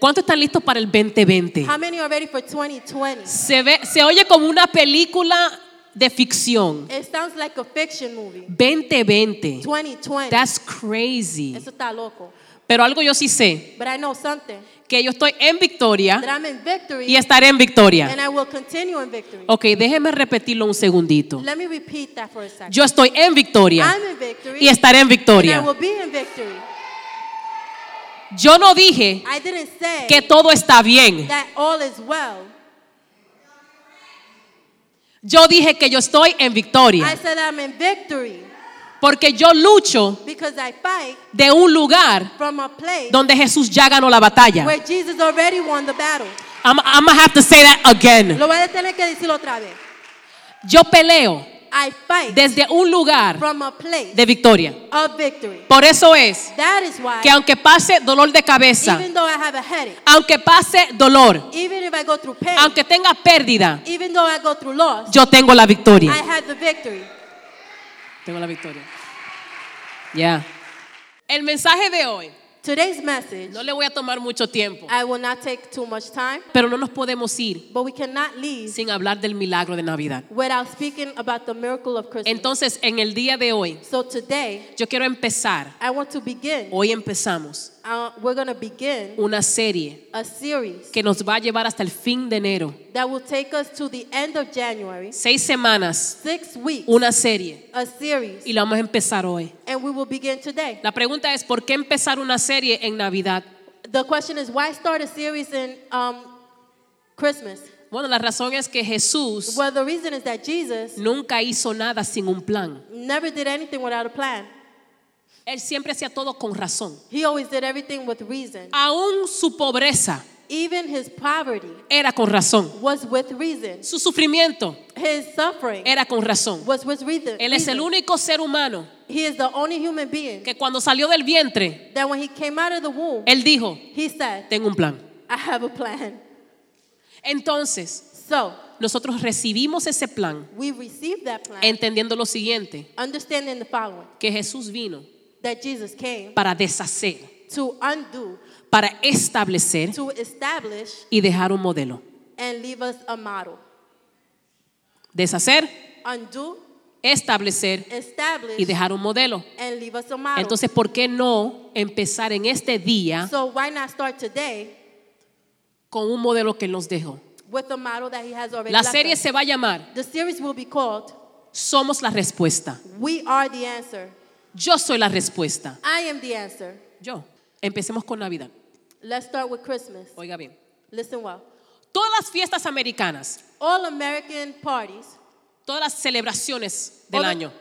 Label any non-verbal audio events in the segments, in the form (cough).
¿Cuántos están listos para el 2020? How many are ready for 2020? Se, ve, se oye como una película de ficción. It sounds like a fiction movie. 2020. 2020. That's crazy. Eso está loco. Pero algo yo sí sé, But I know something. que yo estoy en victoria That I'm in victory y estaré en victoria. and I will continue in victory. Ok, déjeme repetirlo un segundito. Let me repeat that for a second. Yo estoy en victoria I'm in victory y estaré en and I victoria. will be in victory. Yo no dije I didn't say que todo está bien. that all is well. Yo dije que yo estoy en I victoria. said I'm in victory Porque yo lucho because I fight de un lugar from a place donde Jesús ya ganó la batalla. where Jesus already won the battle. I'm, I'm gonna have to say that again. Lo voy a tener que decirlo otra vez. Yo peleo I fight desde un lugar from a place de victoria. of victory. Por eso es That is why, que aunque pase dolor de cabeza, even though I have a headache, aunque pase dolor, even if I go through pain, aunque tenga pérdida, even though I go through loss, yo tengo la victoria. I have the victory. Tengo la victoria. Ya. El mensaje de hoy, Today's message, no le voy a tomar mucho tiempo, I will not take too much time, pero no nos podemos ir but we cannot leave sin hablar del milagro de Navidad. without speaking about the miracle of Christmas. Entonces, en el día de hoy, So today, yo quiero empezar, I want to begin. hoy empezamos we're going to begin una serie a series que nos va a llevar hasta el fin de enero. that will take us to the end of January, Seis semanas, six weeks, una serie, a series, y la vamos a empezar hoy. and we will begin today. La pregunta es, ¿por qué empezar una serie en Navidad? The question is, why start a series in um, Christmas? Bueno, la razón es que Jesús Well, the reason is that Jesus nunca hizo nada sin un plan. never did anything without a plan. Él siempre hacía todo con razón. He always did everything with reason. Aún su pobreza Even his poverty era con razón. was with reason. Su sufrimiento His suffering era con razón. was with reason. Él es el único ser humano He is the only human being que cuando salió del vientre, that when he came out of the womb, él dijo, he said, tengo un plan. I have a plan. Entonces, So nosotros recibimos ese plan we received that plan, entendiendo lo siguiente, understanding the following que Jesús vino that Jesus came para deshacer, to undo, para establecer to establish, y dejar un modelo. and leave us a model. Deshacer, Undo, establecer establish, y dejar un modelo. and leave us a model. Entonces, ¿por qué no empezar en este día so why not start today con un modelo que nos dejó? with a model that he has already La left serie us? se va a llamar The series will be called Somos la respuesta. We Are the Answer. Yo soy la respuesta. I am the answer. Yo. Empecemos con Navidad. Let's start with Christmas. Oiga bien. Listen well. Todas las fiestas americanas, All American parties, todas las celebraciones del año,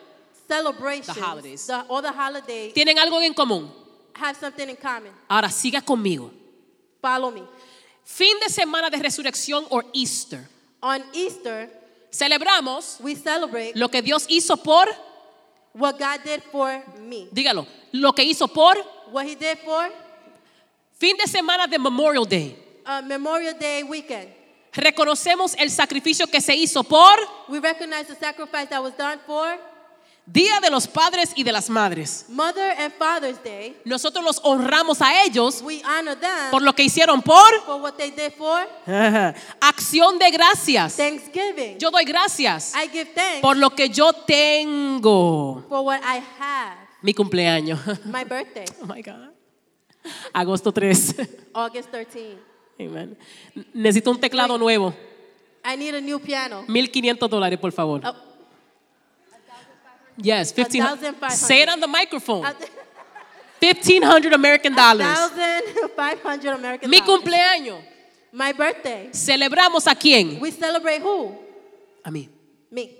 celebrations, The holidays. the- all the holidays tienen algo en común. have something in common. Ahora siga conmigo. Follow me. Fin de semana de resurrección o Easter. On Easter, Celebramos we celebrate lo que Dios hizo por, what God did for me. dígalo, lo que hizo por What He did for fin de semana de Memorial Day. uh, Memorial Day weekend. Reconocemos el sacrificio que se hizo por We recognize the sacrifice that was done for Día de los Padres y de las Madres. Mother and Father's Day. Nosotros los honramos a ellos We honor them por lo que hicieron por for what they did for (laughs) acción de gracias. Thanksgiving. Yo doy gracias I give thanks por lo que yo tengo. for what I have. Mi cumpleaños. (laughs) My birthday, Oh my God. Agosto 3. (laughs) August 13. Amen. Necesito un teclado nuevo. I need a new piano. 1500 dólares, por favor. Oh, Yes, 1500. 1,500. Say it on the microphone. a 1500 American dollars. thousand five hundred American Mi cumpleaños. My birthday. Celebramos a quién? We celebrate who? A mí. Me.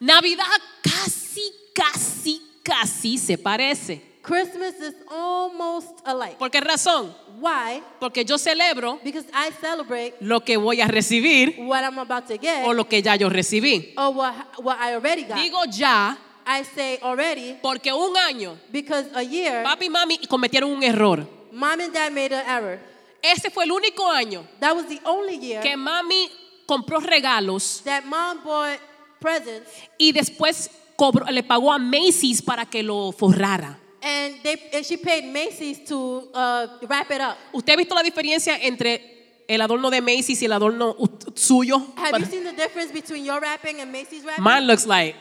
Navidad casi, casi, casi se parece. Christmas is almost alike. ¿Por qué razón? Why? Porque yo celebro Because I celebrate lo que voy a recibir what I'm about to get o lo que ya yo recibí. or what, what I already got. Digo ya I say already porque un año because a year, papi y mami cometieron un error. mom and dad made an error. Ese fue el único año That was the only year que mami compró regalos that mom bought presents y después cobró- le pagó a Macy's para que lo forrara. And, they, and she paid Macy's to uh, wrap it up. ¿Usted ha visto la diferencia entre el adorno de Macy's y el adorno suyo? Have you seen the difference between your wrapping and Macy's wrapping? Mine looks like.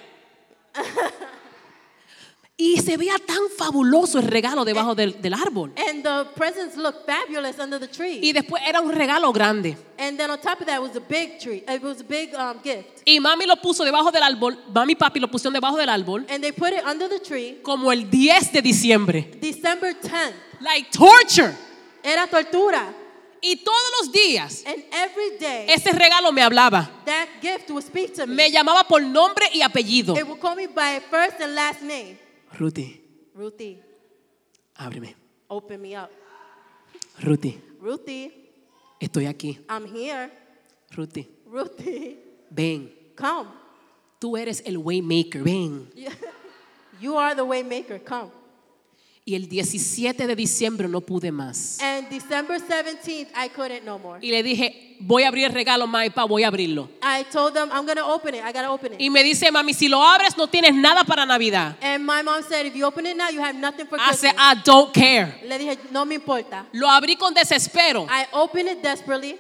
(laughs) y se veía tan fabuloso el regalo debajo del, del árbol. And the presents looked fabulous under the tree. Y después era un regalo grande. And then on top of that was a big tree. It was a big um, gift. Y mami lo puso debajo del árbol, mami y papi lo pusieron debajo del árbol And they put it under the tree como el 10 de diciembre. December 10th. Like torture. Era tortura. Y todos los días And every day, ese regalo me hablaba. that gift would speak to me. Me llamaba por nombre y apellido. It would call me by first and last name. Ruthie, Ruthie, ábreme. open me up. Ruthie, Ruthie, estoy aquí. I'm here. Ruthie, Ruthie, ven. come. Tú eres el waymaker, ven. (laughs) You are the way maker. Come. Y el 17 de diciembre no pude más. And December 17th, I couldn't no more. Y le dije, voy a abrir el regalo, mami, pa, voy a abrirlo. I told them, I'm to open it. I got to open it. Y me dice, mami, si lo abres no tienes nada para Navidad. And my mom said, if you open it now, you have nothing for I Christmas. said, I don't care. Le dije, no me importa. Lo abrí con desespero. I opened it desperately.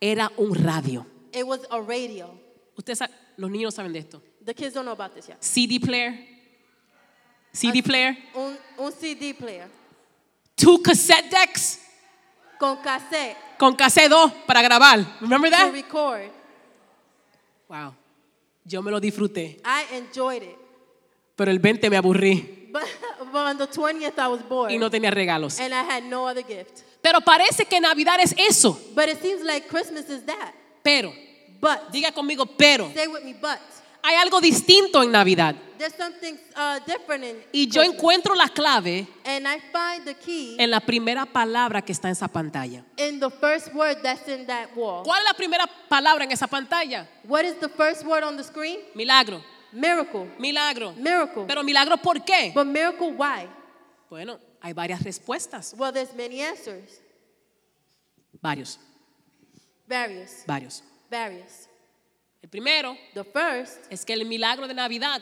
Era un radio. It was a radio. Ustedes, sa- los niños saben de esto. The kids don't know about this yet. CD player. CD player. Un, un CD player Two cassette decks con cassette con cassette 2 para grabar. Remember to that? record. Wow. Yo me lo disfruté. I enjoyed it. Pero el 20 me aburrí But, but on the 20th, I was bored. y no tenía regalos. and I had no other gift. Pero parece que Navidad es eso. But it seems like Christmas is that. Pero, But, diga conmigo, pero. say with me, but. Hay algo distinto en Navidad. There's something uh, different in Y yo encuentro la clave And I find the key en la primera palabra que está en esa pantalla. in the first word that's in that wall. ¿Cuál es la primera palabra en esa pantalla? What is the first word on the screen? Milagro. Miracle. Milagro. Miracle. Pero milagro, ¿por qué? But miracle, why? Bueno, hay varias respuestas. Well, there's many answers. Varios, Various. varios. Various. El primero The first es que el milagro de Navidad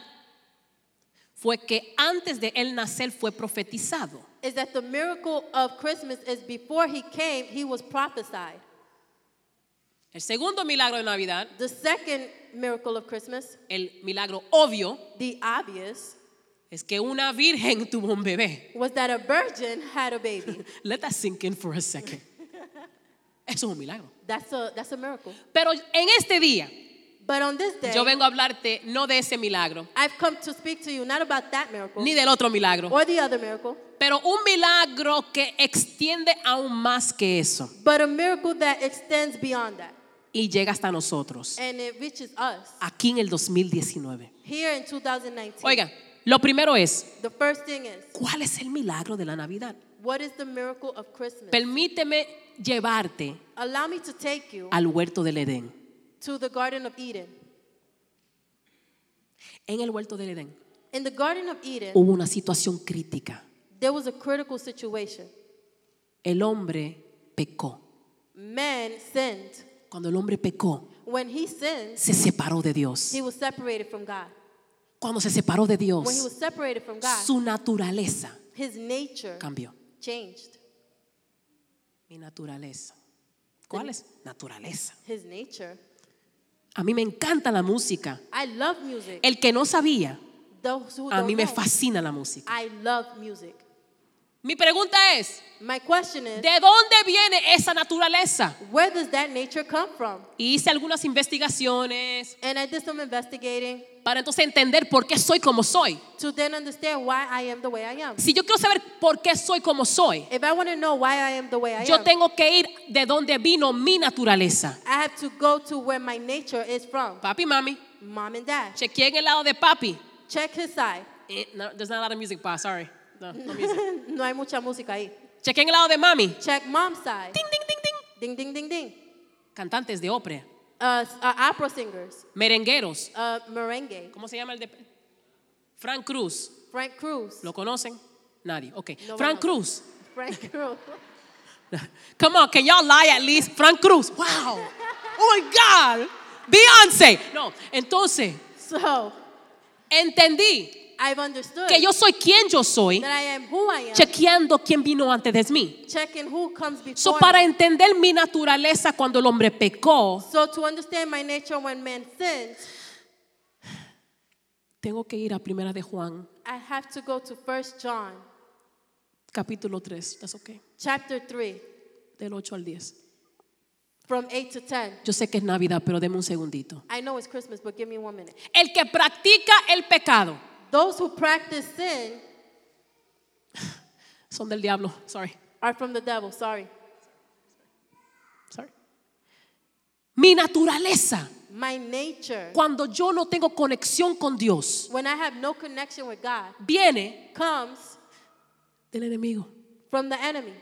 fue que antes de él nacer fue profetizado. is that the miracle of Christmas is before he came, he was prophesied. El segundo milagro de Navidad, The second miracle of Christmas, el milagro obvio, the obvious, es que una virgen (laughs) tuvo un bebé. was that a virgin had a baby. (laughs) Let that sink in for a second. (laughs) Eso es un milagro. That's a, that's a miracle. Pero en este día, But on this day, yo vengo a hablarte no de ese milagro, I've come to speak to you not about that miracle ni del otro milagro, or the other miracle, pero un milagro que extiende aún más que eso but a miracle that extends beyond that. y llega hasta nosotros, And it reaches us aquí en el 2019. here in 2019. Oiga, lo primero es, The first thing is, ¿cuál es el milagro de la Navidad? what is the miracle of Christmas? Permíteme llevarte Allow me to take you al huerto del Edén. To the Garden of Eden. En el huerto del Edén In the Garden of Eden, hubo una situación crítica. there was a critical situation. El hombre pecó. Man sinned. Cuando el hombre pecó, When he sinned, se separó de Dios. he was separated from God. Cuando se separó de When he Dios, was separated from God, su naturaleza his nature cambió. changed. Mi naturaleza. ¿Cuál es? Naturaleza. His nature. A mí me encanta la música. I love music. El que no sabía, a mí me fascina la música. I love music. Mi pregunta es, My question is, ¿de dónde viene esa naturaleza? where does that nature come from? Hice algunas investigaciones And I did some investigating para entonces entender por qué soy como soy. to then understand why I am the way I am. Si yo quiero saber por qué soy como soy, If I want to know why I am the way I yo am, tengo que ir de donde vino mi naturaleza. I have to go to where my nature is from. Papi, mami, Mom and dad. chequeé en el lado de papi. Check his side. Eh, no, there's not a lot of music, pa, sorry. No, no music. (laughs) no hay mucha música ahí. Chequé en el lado de mami. Check mom's side. Ding, ding, ding, ding. Ding, ding, ding, ding. Cantantes de ópera, Uh, uh, opera singers. merengueros. Uh, merengue. ¿Cómo se llama el de Frank Cruz? Frank Cruz. ¿Lo conocen? Nadie. Ok. No Frank. Cruz. Frank Cruz. (laughs) Come on, can y'all lie at least? Frank Cruz. Wow. Oh my God. Beyoncé. No, entonces So, entendí I've understood que yo soy quien yo soy, that I am who I am, chequeando quién vino antes de mí. checking who comes before So, para entender mi naturaleza cuando el hombre pecó, So to understand my nature when man tengo que ir a Primera de Juan, I have to go to 1 John capítulo 3. That's okay. chapter 3 Del 8 al 10. from 8 to 10. Yo sé que es Navidad, pero deme un segundito. I know it's Christmas, but give me one minute. El que practica el pecado Those who practice sin son del diablo. Sorry. are from the devil. Sorry. Sorry. Mi naturaleza, My nature, cuando yo no tengo conexión con Dios, when I have no connection with God, viene comes del enemigo. from the enemy.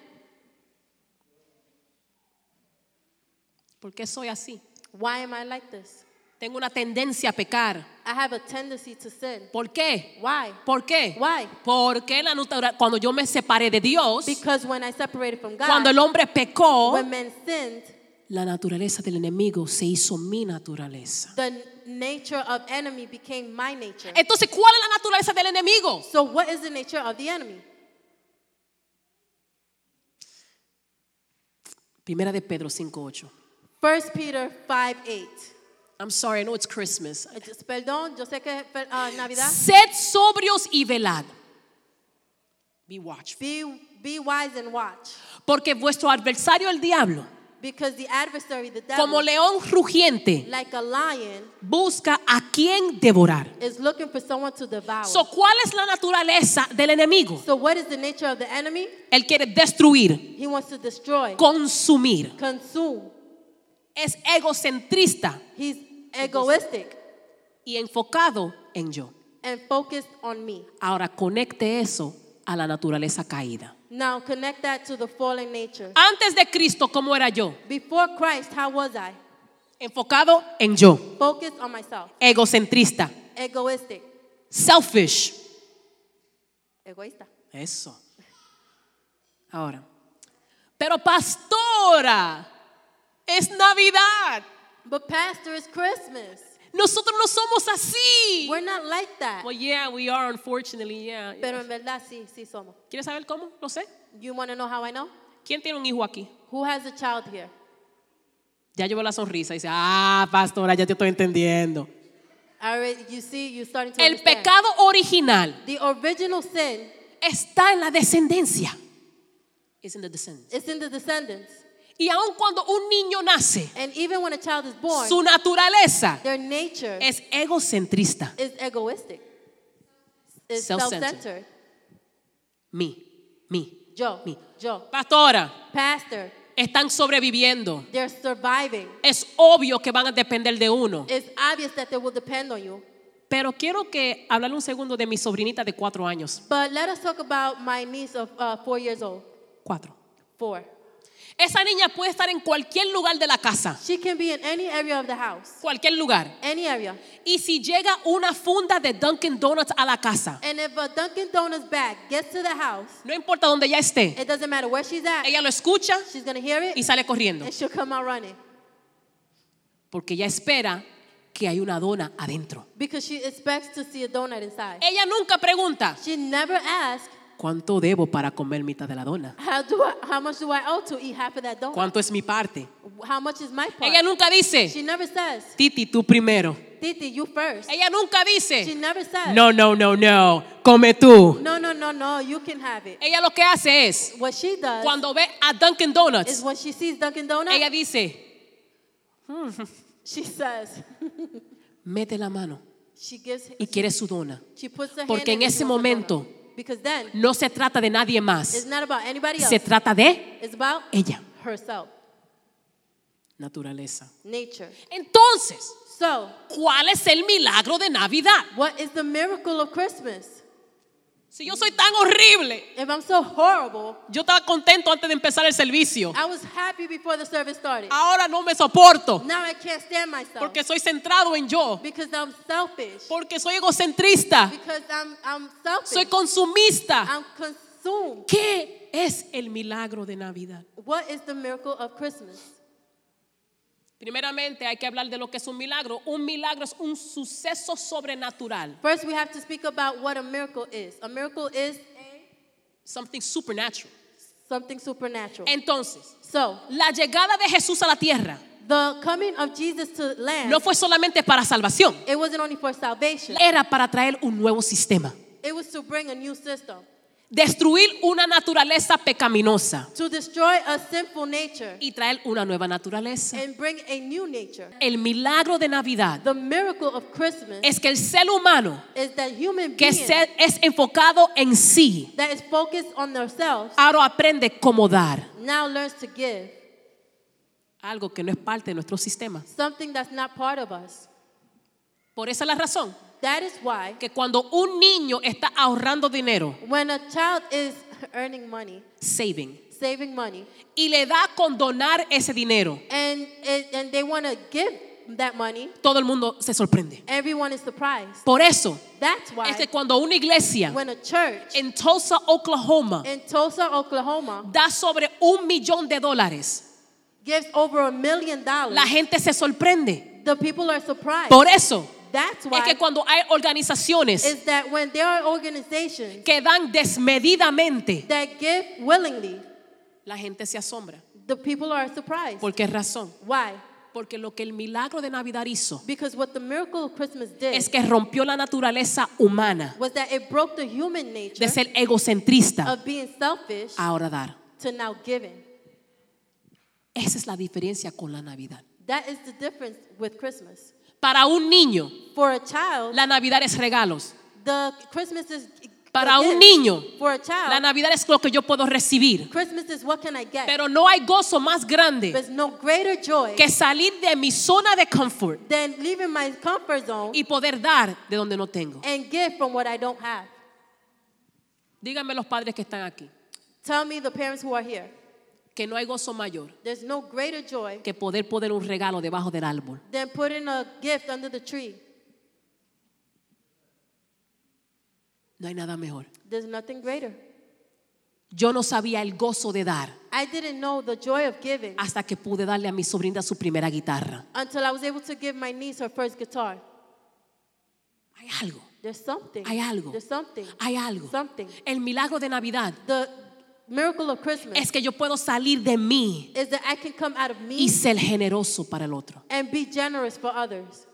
¿Por qué soy así? Why am I like this? Tengo una tendencia a pecar. I have a tendency to sin. ¿Por qué? Why? ¿Por qué? Why? Porque la cuando yo me separé de Dios, Because when I separated from God, cuando el hombre pecó, when men sinned, la naturaleza del enemigo se hizo mi naturaleza. the nature of enemy became my nature. Entonces, ¿cuál es la naturaleza del enemigo? So what is the nature of the enemy? Primera de Pedro 5:8. 1 Peter 5 8. I'm sorry, I know it's Christmas. Perdón, yo sé que es ah, Navidad. Sed sobrios y velad. Be watchful. Be, be wise and watch. Porque vuestro adversario el diablo, Because the adversary, the devil, como león rugiente, like a lion, busca a quien devorar. is looking for someone to devour. So, ¿cuál es la naturaleza del enemigo? so what is the nature of the enemy? Él quiere destruir, He wants to destroy, consumir. consume. Es egocentrista He's egoistic y enfocado en yo. and focused on me. Ahora conecte eso a la naturaleza caída. Now connect that to the fallen nature. Antes de Cristo, ¿cómo era yo? Before Christ, how was I? Enfocado en yo. Focused on myself. Egocentrista. Egoistic. Selfish. Egoísta. Eso. Ahora. Pero pastora, es Navidad. But pastor, it's Christmas. Nosotros no somos así. We're not like that. Well, yeah, we are, unfortunately, yeah. Pero en verdad sí, sí somos. ¿Quieres saber cómo? Lo sé. You want to know how I know? ¿Quién tiene un hijo aquí? Who has a child here? Ya llevo la sonrisa y dice, ah, pastora, ya te estoy entendiendo. Already, you see, you starting to El understand. pecado original The original sin está en la descendencia. It's in the descendants. is in the descendants. Y aun cuando un niño nace, And even when a child is born, su naturaleza their nature es egocentrista. is egoistic. It's Self-centered. Mi, mi. Yo, yo. Pastora, Pastor, están sobreviviendo. they're surviving. Es obvio que van a depender de uno. It's obvious that they will depend on you. Pero quiero que hablarle un segundo de mi sobrinita de cuatro años. But let us talk about my niece of uh, four years old. Cuatro. Four. Esa niña puede estar en cualquier lugar de la casa. She can be in any area of the house. Cualquier lugar. Any area. Y si llega una funda de Dunkin' Donuts a la casa, And if a Dunkin' Donuts bag gets to the house, no importa dónde ella esté, it doesn't matter where she's at, ella lo escucha she's going to hear it y sale corriendo. and she'll come out running. Porque ella espera que hay una dona adentro. Because she expects to see a donut inside. Ella nunca pregunta, She never asks, ¿cuánto debo para comer mitad de la dona? how, do I, how much do I owe to eat half of that donut? ¿Cuánto es mi parte? How much is my part? Ella nunca dice, She never says, Titi, tú primero. Titi, you first. Ella nunca She dice, never says, no, no, no, no, come tú. no, no, no, no, you can have it. Ella lo que hace es, What she does cuando ve a Dunkin' is Donuts, when she sees Dunkin' Donuts, ella dice, she says, mete la mano she gives, y quiere su dona. she puts her Porque hand en in ese she momento. Because then, no se trata de nadie it's más, not about anybody else. se trata de It's about ella. herself, Naturaleza. nature. Entonces, So, ¿cuál es el milagro de Navidad? what is the miracle of Christmas? Si yo soy tan horrible, If I'm so horrible, yo estaba contento antes de empezar el servicio. I was happy before the service started. Ahora no me soporto Now I can't stand myself porque soy centrado en yo, because I'm selfish. porque soy egocentrista, Because I'm, I'm selfish. soy consumista. I'm consumed. ¿Qué es el milagro de Navidad? What is the miracle of Christmas? Primeramente hay que hablar de lo que es un milagro. Un milagro es un suceso sobrenatural. First, we have to speak about what a miracle is. A miracle is Something supernatural. something supernatural. Entonces, So, la llegada de Jesús a la tierra the coming of Jesus to land, no fue solamente para salvación. it wasn't only for salvation. Era para traer un nuevo sistema. It was to bring a new system, Destruir una naturaleza pecaminosa to destroy a sinful nature y traer una nueva naturaleza. and bring a new nature. El milagro de Navidad The miracle of Christmas es que el ser humano is that human que beings se- es enfocado en sí, that is focused on themselves ahora aprende cómo dar now learns to give algo que no es parte de nuestro sistema. something that's not part of us. Por esa es la razón That is why que cuando un niño está ahorrando dinero, when a child is earning money, saving, saving money, y le da con donar ese dinero, and they want to give that money, todo el mundo se sorprende. everyone is surprised. Por eso That's why es que cuando una iglesia when a church en Tulsa, Oklahoma, in Tulsa, Oklahoma, da sobre un millón de dólares, gives over a million dollars, la gente se sorprende. the people are surprised. Por eso That's es why que cuando hay organizaciones is that when there are organizations que dan desmedidamente, that give willingly, la gente se asombra. the people are surprised. ¿Por qué razón? Why? Porque lo que el milagro de Navidad hizo Because what the miracle of Christmas did es que rompió la naturaleza humana was that it broke the human nature de ser egocentrista of being selfish a ahora dar. to now giving. Esa es la diferencia con la Navidad. That is the difference with Christmas. Para un niño, For a child, la Navidad es regalos. the Christmas is Para un niño, La Navidad es lo que yo puedo recibir. Pero no hay gozo más grande que salir de mi zona de confort y poder dar de donde no tengo. Díganme los padres que están aquí que no hay gozo mayor There's no greater joy que poder poner un regalo debajo del árbol. than putting a gift under the tree. No hay nada mejor. There's nothing greater. Yo no sabía el gozo de dar I didn't know the joy of giving hasta que pude darle a mi sobrina su primera guitarra. until I was able to give my niece her first guitar. Hay algo, There's something. hay algo, There's something. hay algo. Something. El milagro de Navidad The miracle of Christmas es que yo puedo salir de mí is that I can come out of me y ser generoso para el otro. and be generous for others.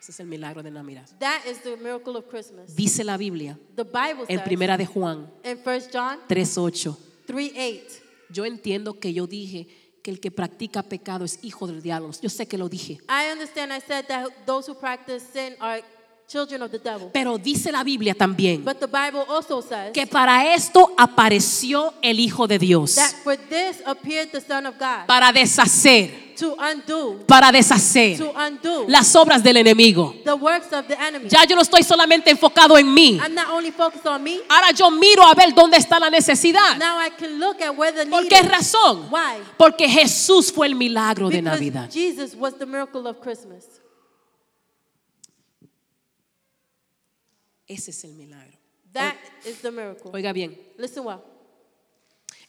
Ese es el milagro de Navidad. That is the miracle of Christmas. Dice la Biblia The Bible en says Primera de Juan in 1 John 3:8. 3 8. Yo entiendo que yo dije que el que practica pecado es hijo del diablo. Yo sé que lo dije. I understand I said that those who practice sin are of the devil. Pero dice la Biblia también But the Bible also says que para esto apareció el Hijo de Dios. that for this appeared the Son of God Para deshacer, to undo, para deshacer to undo las obras del enemigo. the works of the enemy. Ya yo no estoy solamente enfocado en mí. I'm not only focused on me, Ahora yo miro a ver dónde está la necesidad. now I can look at where the ¿Por qué razón? Why? Porque Jesús fue el milagro de Because Navidad. Jesus was the miracle of Christmas. Ese es el milagro. That is the miracle. Oiga bien, Listen well.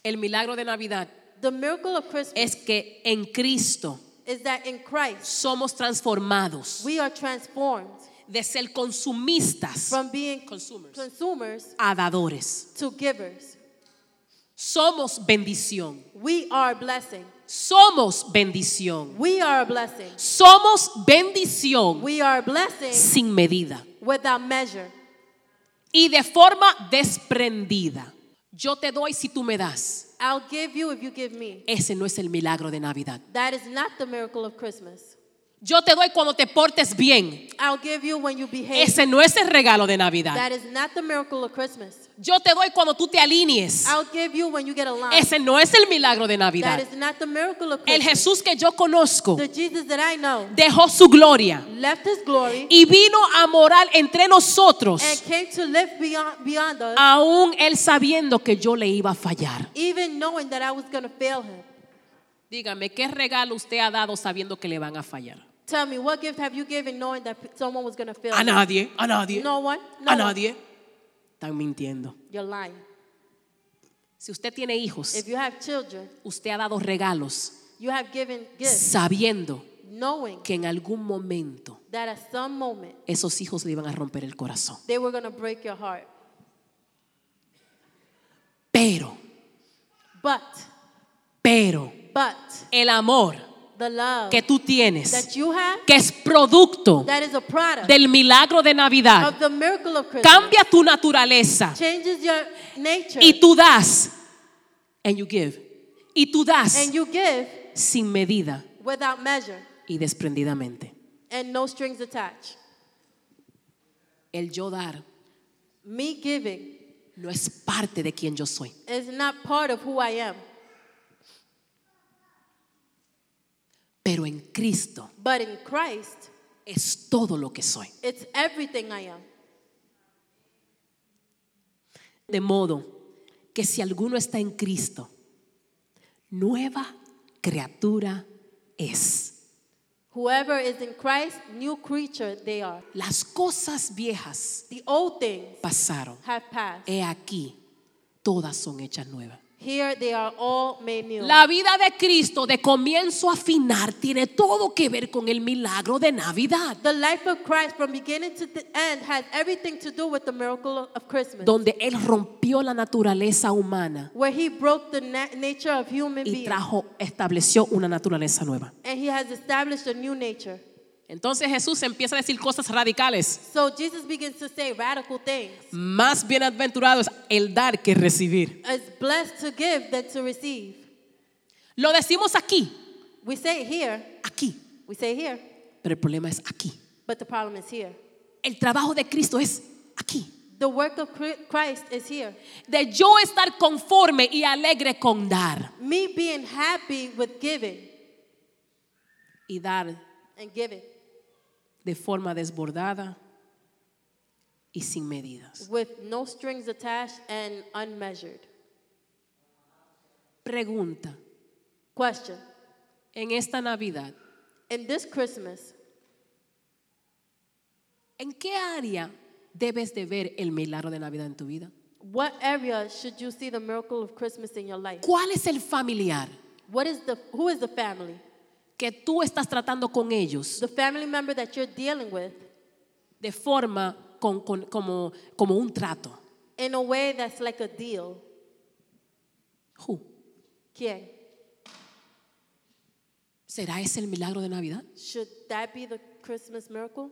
el milagro de Navidad The miracle of Christmas es que en Cristo is that in Christ somos transformados we are transformed de ser consumistas from being Consumers. consumers a dadores. to givers. Somos bendición. We are a blessing. Somos bendición. We are a blessing. Somos bendición We are a blessing sin medida without measure y de forma desprendida. Yo te doy si tú me das. I'll give you if you give me. Ese no es el milagro de Navidad. That is not the miracle of Christmas. Yo te doy cuando te portes bien. I'll give you when you behave. Ese no es el regalo de Navidad. That is not the miracle of Christmas. Yo te doy cuando tú te alinees. I'll give you when you get aligned. Ese no es el milagro de That Navidad. is not the miracle of El Christmas. Jesús que yo conozco The Jesus that I know dejó su gloria left his glory y vino a morar entre nosotros, and came to live beyond, beyond us, aún él sabiendo que yo le iba a fallar. even knowing that I was going to fail him. Dígame, ¿qué regalo usted ha dado sabiendo que le van a fallar? Tell me, what gift have you given knowing that someone was going to fail A nadie, a nadie, No one? No a one. nadie. Están mintiendo. You're lying. Si usted tiene hijos, If you have children, usted ha dado regalos You have given gifts sabiendo knowing que en algún momento that at some moment esos hijos le iban a romper el corazón. they were going to break your heart. Pero, But, pero, but, el amor the love que tú tienes, that you have, que es producto that is a product del milagro de Navidad, of the miracle of Christmas, cambia tu naturaleza changes your nature. y tú das, and you give, y tú das and you give sin medida without measure y desprendidamente. and no strings attached. El yo dar Me giving no es parte de quien yo soy. is not part of who I am, Pero en Cristo but in Christ, es todo lo que soy. it's everything I am. De modo que si alguno está en Cristo, nueva criatura es. Whoever is in Christ, new creature they are. Las cosas viejas The old things pasaron. have passed. He aquí, todas son hechas nuevas. Here they are all made new. La vida de Cristo de comienzo a final tiene todo que ver con el milagro de Navidad, the life of Christ from beginning to the end has everything to do with the miracle of Christmas, donde Él rompió la naturaleza humana where he broke the na- nature of human y trajo, estableció una naturaleza nueva. and he has established a new nature. Entonces Jesús empieza a decir cosas radicales. So Jesus begins to say radical things. Más bienaventurado es el dar que recibir. It's blessed to give than to receive. Lo decimos aquí, We say it here, aquí, we say it here, pero el problema es aquí. but the problem is here. El trabajo de Cristo es aquí. The work of Chri- Christ is here. De yo estar conforme y alegre con dar. Me being happy with giving Y dar and giving de forma desbordada y sin medidas. with no strings attached and unmeasured. Pregunta, Question en esta Navidad, In this Christmas, ¿en qué área debes de ver el milagro de Navidad en tu vida? what area should you see the miracle of Christmas in your life? ¿Cuál es el familiar What is the who is the family? Que tú estás tratando con ellos The family member that you're dealing with de forma con- con- como, como un trato? in a way that's like a deal. Who? ¿Quién? ¿Será ese el milagro de Navidad? Should that be the Christmas miracle?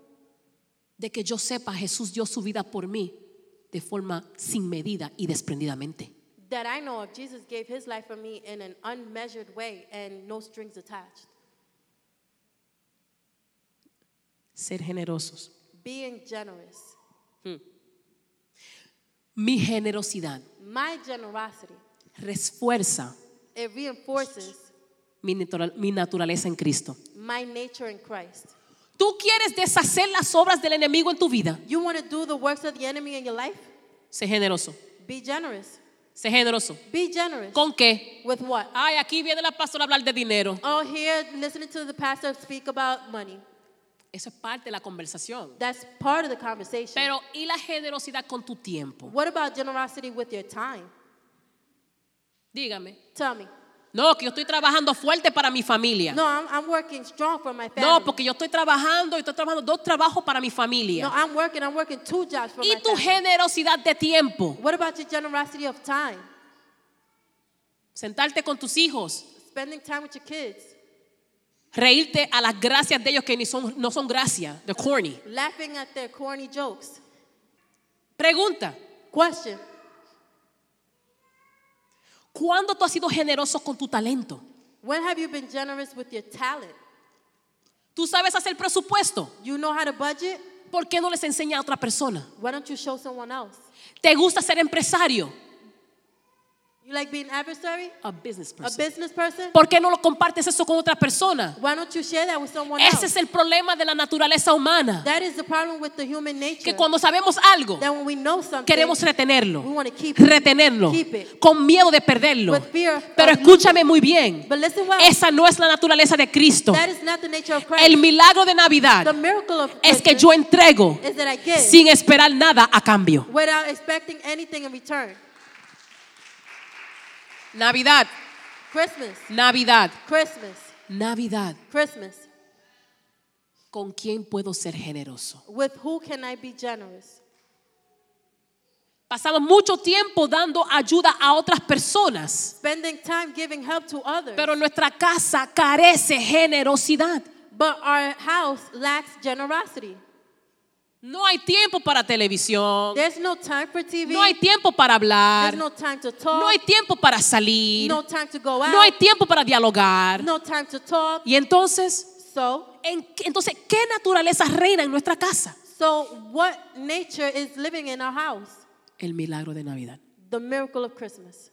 De que yo sepa, Jesús dio su vida por mí de forma sin medida y desprendidamente. That I know of Jesus gave his life for me in an unmeasured way and no strings attached. Ser generosos. Being generous. Mi generosidad My generosity, refuerza it reinforces mi, natural- mi naturaleza en Cristo. my nature in Christ. ¿Tú quieres deshacer las obras del enemigo en tu vida? You want to do the works of the enemy in your life? Sé generoso. Be generous. Sé generoso. Be generous. ¿Con qué? With what? Ay, aquí viene la pastora a hablar de dinero. Oh, here, listening to the pastor speak about money. Eso es parte de la conversación. That's part of the conversation. Pero ¿y la generosidad con tu tiempo? What about generosity with your time? Dígame. Tell me. No, que yo estoy trabajando fuerte para mi familia. No, I'm, I'm working strong for my family. No, porque yo estoy trabajando y estoy trabajando dos trabajos para mi No, familia. I'm working. I'm working two jobs for ¿Y my tu family. generosidad de tiempo? What about your generosity of time? Sentarte con tus hijos, Spending time with your kids, reírte a las gracias de ellos que ni son, no son gracias, de corny. laughing at their corny jokes. Pregunta, Question: ¿cuándo tú has sido generoso con tu talento? When have you been generous with your talent? ¿Tú sabes hacer presupuesto? You know how to budget? ¿Por qué no les enseña a otra persona? Why don't you show someone else? ¿Te gusta ser empresario? You like being adversary? A business A person. business person? ¿Por qué no lo compartes eso con otra persona? Why don't you share that with someone Ese else? es el problema de la naturaleza humana. That is the problem with the human nature. Que cuando sabemos algo, that when we know something, queremos retenerlo. we want to keep it. Retenerlo. Keep it. Con miedo de perderlo. With fear of Pero losing escúchame muy bien. But listen well. Esa no es la naturaleza de Cristo. that is not the nature of Christ. El milagro de the Navidad miracle of es que Christmas yo entrego is that I give sin esperar nada a cambio. without expecting anything in return. Navidad Christmas, Navidad. Christmas, Navidad. Christmas. ¿Con quién puedo ser generoso? With who can I be generous? Pasamos mucho tiempo dando ayuda a otras personas, Spending time giving help to others. pero nuestra casa carece generosidad. but our house lacks generosity. No hay tiempo para televisión. There's no time for TV. No hay tiempo para hablar. There's no time to talk. No hay tiempo para salir. no time to go out. No hay tiempo para dialogar. no time to talk. Y entonces, So, ¿en qué- entonces, ¿qué naturaleza reina en nuestra casa? so what nature is living in our house? El milagro de Navidad. The miracle of Christmas.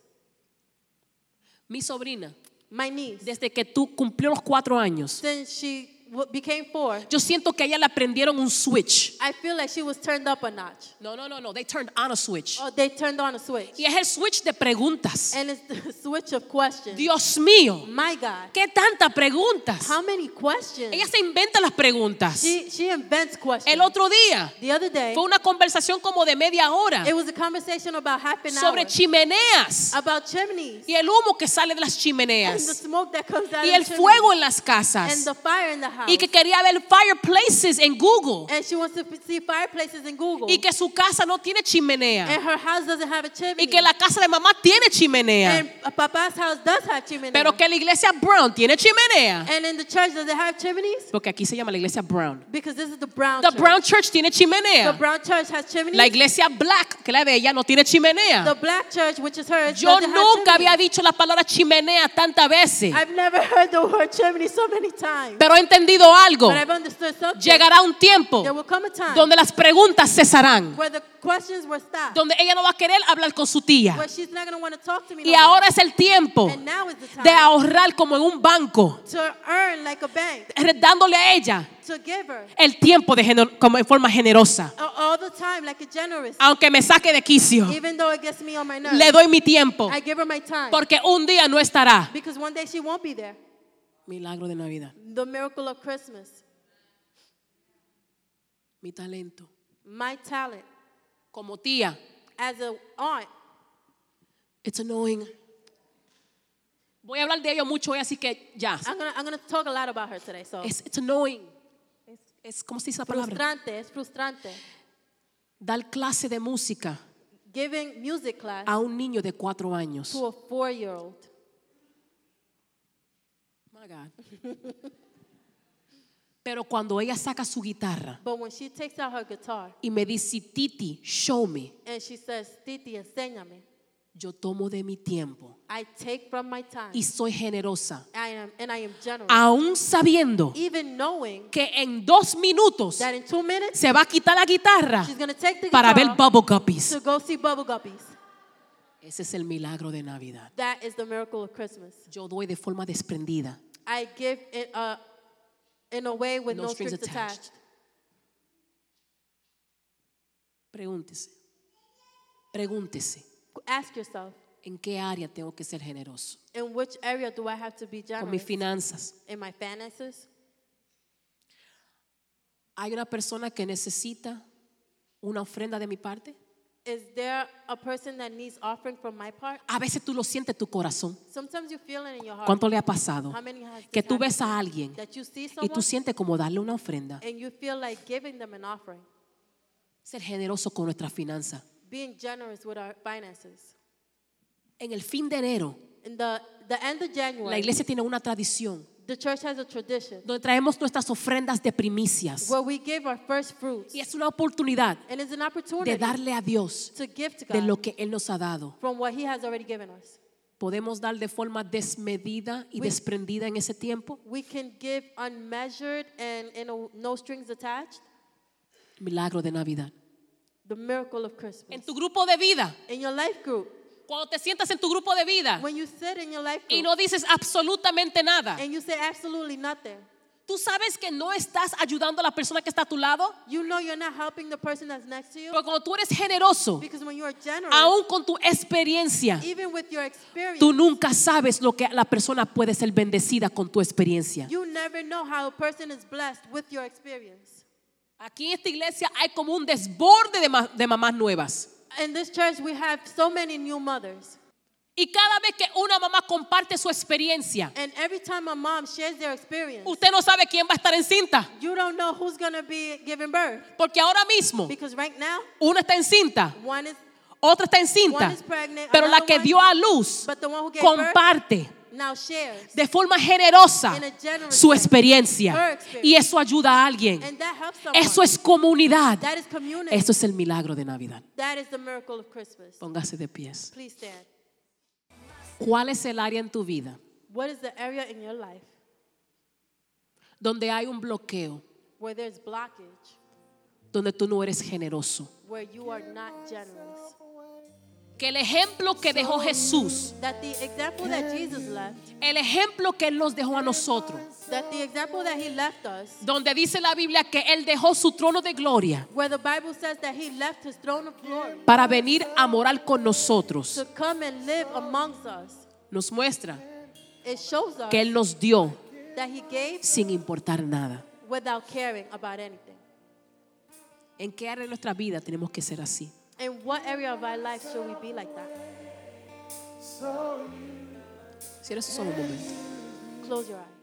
Mi sobrina, My niece, desde que tú cumplió los cuatro años, since she w- became four, yo siento que a ella le prendieron un switch. I feel like she was turned up a notch. No, no, no, no. They turned on a switch. Oh, they turned on a switch. Y es el switch de preguntas. And it's the (laughs) switch of questions. Dios mío, My God. ¿qué tantas preguntas? How many questions? Ella se inventa las preguntas. She, she invents questions. El otro día the other day, fue una conversación como de media hora it was a conversation about half an sobre hour chimeneas about chimneys y el humo que sale de las and the chimeneas smoke that comes out y el fuego en las and casas the fire in the house. Y que quería ver fireplaces en Google and she wants to see fireplaces in Google. y que su casa no tiene and chimenea her house doesn't have a chimney. y que la casa de mamá tiene chimenea and Papa's house does have chimney. pero que la iglesia Brown tiene chimenea and in the church, does it have chimneys? porque aquí se llama la iglesia Brown. Because this is the brown The church. Brown Church tiene the chimenea. brown church has chimneys. La iglesia Black, que la de ella, no tiene the chimenea. black church, which is hers, Yo nunca había dicho la palabra chimenea tantas veces, I've never heard the word chimney so many times. pero he entendido algo. Llegará un tiempo donde las preguntas cesarán, donde ella no va a querer hablar con su tía. Y ahora es el tiempo de ahorrar como en un banco, dándole a ella to give her el tiempo de como en forma generosa. Aunque me saque de quicio, le doy mi tiempo, porque un día no estará. Milagro de Navidad, The miracle of Christmas, mi talento. my talent Como tía, as a aunt. it's annoying. Voy a hablar de ello mucho hoy, así que ya. I'm gonna, I'm gonna talk a lot about her today. So Es it's annoying. Es, es ¿cómo se dice la palabra? frustrante, es frustrante. Dar clase de música Giving music class a un niño de cuatro años. to a four-year-old. God. Pero cuando ella saca su guitarra But when she takes out her guitar y me dice, Titi, show me, and she says, Titi, enséñame, yo tomo de mi tiempo I take from my time y soy generosa, I am, and I am generous. aún sabiendo Even knowing que en dos minutos that in two minutes se va a quitar la guitarra she's take the para ver guitar Bubble Guppies. to go see Bubble Guppies. Ese es el milagro de Navidad. That is the miracle of Christmas. Yo doy de forma desprendida. I give in a, in a way with No no, strings strings attached. attached. Pregúntese. Pregúntese. Ask yourself, ¿En qué área tengo que ser generoso? in which area do I have to be Con mis generous? finanzas. In my finances? ¿Hay una persona que necesita una ofrenda de mi parte? Is there a person that needs offering from my part? A veces tú lo sientes en tu corazón. Sometimes you feel it in your heart. ¿Cuánto le ha pasado? How many has Que this tú happened ves a alguien that you see y someone tú sientes como darle una ofrenda. and you feel like giving them an offering, Ser generoso con nuestra finanza. being generous with our finances. En el fin de enero, In the, the end of la January, iglesia tiene una tradición the church has a tradition donde traemos nuestras ofrendas de primicias. where we give our first fruits. Y es una oportunidad And it's an de opportunity darle a Dios to give to de God lo que Él nos ha dado. from what He has already given us. Podemos dar de forma desmedida y We- desprendida en ese tiempo. We can give unmeasured and in a, no strings attached. Milagro de Navidad. The miracle of Christmas. En tu grupo de vida, In your life group, cuando te sientas en tu grupo de vida when you sit in your life y group no dices absolutamente nada, and you say absolutely nothing, tú sabes que no estás ayudando a la persona que está a tu lado. you know you're not helping the person that's next to you. Porque cuando tú eres generoso, Because when you are generous, aún con tu experiencia, even with your experience, tú nunca sabes lo que la persona puede ser bendecida con tu experiencia. you never know how a person is blessed with your experience. Aquí en esta iglesia hay como un desborde de, ma- de mamás nuevas. In this church, we have so many new mothers. Y cada vez que una mamá comparte su experiencia, And every time a mom shares their experience, usted no sabe quién va a estar encinta. you don't know who's going to be giving birth. Porque ahora mismo Because right now, una está encinta, one is, otra está encinta, One is pregnant, pero la another que one- dio a luz but the one who gave birth comparte. De forma generosa su experiencia. Y eso ayuda a alguien. And that helps someone. Eso es comunidad. that is community. Eso es el milagro de Navidad. that is the miracle of Christmas. Póngase de pies. Please stand. ¿Cuál es el área en tu vida What is the area in your life donde hay un bloqueo, donde tú no eres generoso? Que el ejemplo que dejó Jesús, That the example that Jesus left, el ejemplo que Él nos dejó a nosotros, that the example that he left us, donde dice la Biblia que Él dejó su trono de gloria where the Bible says that he left his throne of glory para venir a morar con nosotros, to come and live amongst us, nos muestra it shows us que Él nos dio that he gave sin importar nada. without caring about anything. ¿En qué área de nuestra vida tenemos que ser así? In what area of our life should we be like that? Cierra sus ojos un momento. Close your eyes.